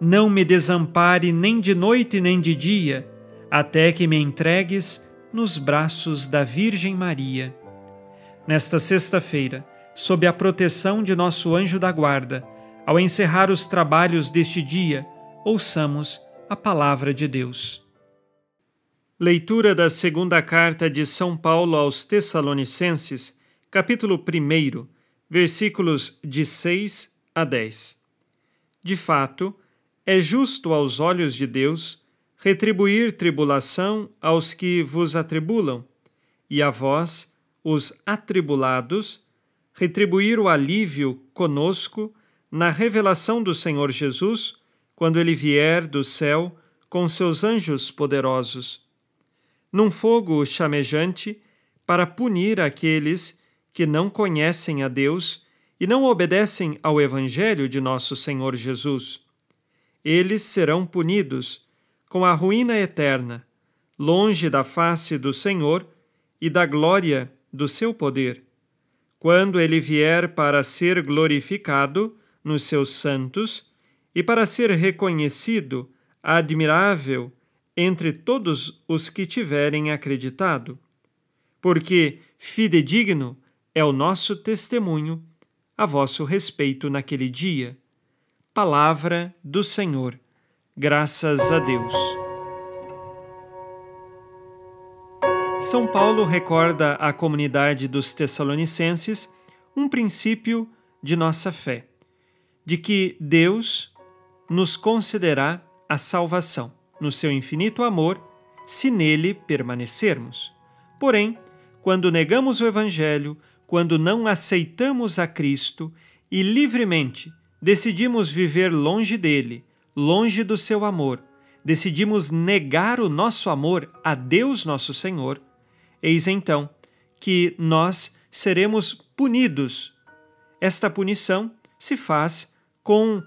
não me desampare nem de noite nem de dia, até que me entregues nos braços da Virgem Maria. Nesta sexta-feira, sob a proteção de nosso anjo da guarda, ao encerrar os trabalhos deste dia, ouçamos a palavra de Deus. Leitura da segunda carta de São Paulo aos Tessalonicenses, capítulo 1, versículos de 6 a 10. De fato, é justo aos olhos de Deus retribuir tribulação aos que vos atribulam, e a vós, os atribulados, retribuir o alívio conosco na revelação do Senhor Jesus, quando ele vier do céu com seus anjos poderosos, num fogo chamejante, para punir aqueles que não conhecem a Deus e não obedecem ao Evangelho de nosso Senhor Jesus. Eles serão punidos com a ruína eterna, longe da face do Senhor e da glória do seu poder. Quando ele vier para ser glorificado nos seus santos e para ser reconhecido, admirável, entre todos os que tiverem acreditado. Porque fidedigno é o nosso testemunho a vosso respeito naquele dia. Palavra do Senhor. Graças a Deus. São Paulo recorda à comunidade dos Tessalonicenses um princípio de nossa fé, de que Deus nos concederá a salvação, no seu infinito amor, se nele permanecermos. Porém, quando negamos o Evangelho, quando não aceitamos a Cristo e livremente decidimos viver longe dele, longe do seu amor, decidimos negar o nosso amor a Deus nosso Senhor, eis então que nós seremos punidos. Esta punição se faz com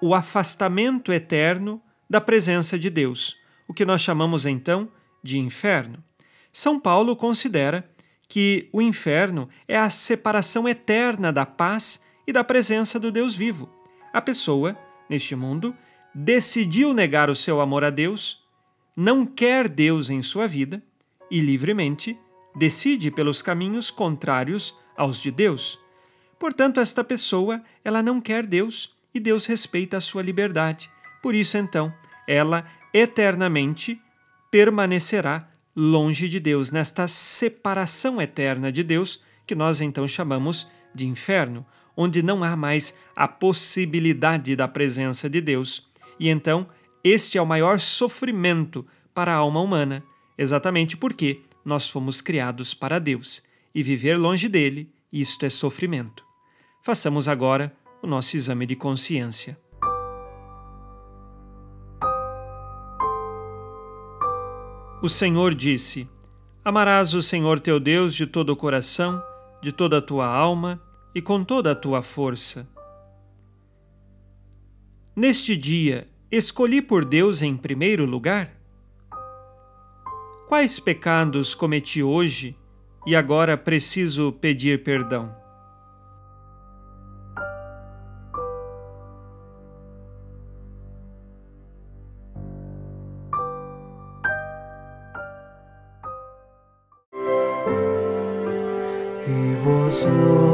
o afastamento eterno da presença de Deus, o que nós chamamos então de inferno. São Paulo considera que o inferno é a separação eterna da paz e da presença do Deus vivo. A pessoa, neste mundo, decidiu negar o seu amor a Deus, não quer Deus em sua vida e livremente decide pelos caminhos contrários aos de Deus. Portanto, esta pessoa, ela não quer Deus e Deus respeita a sua liberdade. Por isso, então, ela eternamente permanecerá longe de Deus, nesta separação eterna de Deus, que nós então chamamos de inferno, onde não há mais a possibilidade da presença de Deus. E então, este é o maior sofrimento para a alma humana, exatamente porque nós fomos criados para Deus e viver longe dele, isto é sofrimento. Façamos agora o nosso exame de consciência. O Senhor disse: Amarás o Senhor teu Deus de todo o coração, de toda a tua alma e com toda a tua força. Neste dia, escolhi por Deus em primeiro lugar? quais pecados cometi hoje e agora preciso pedir perdão? E vós, ó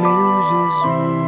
meu Jesus.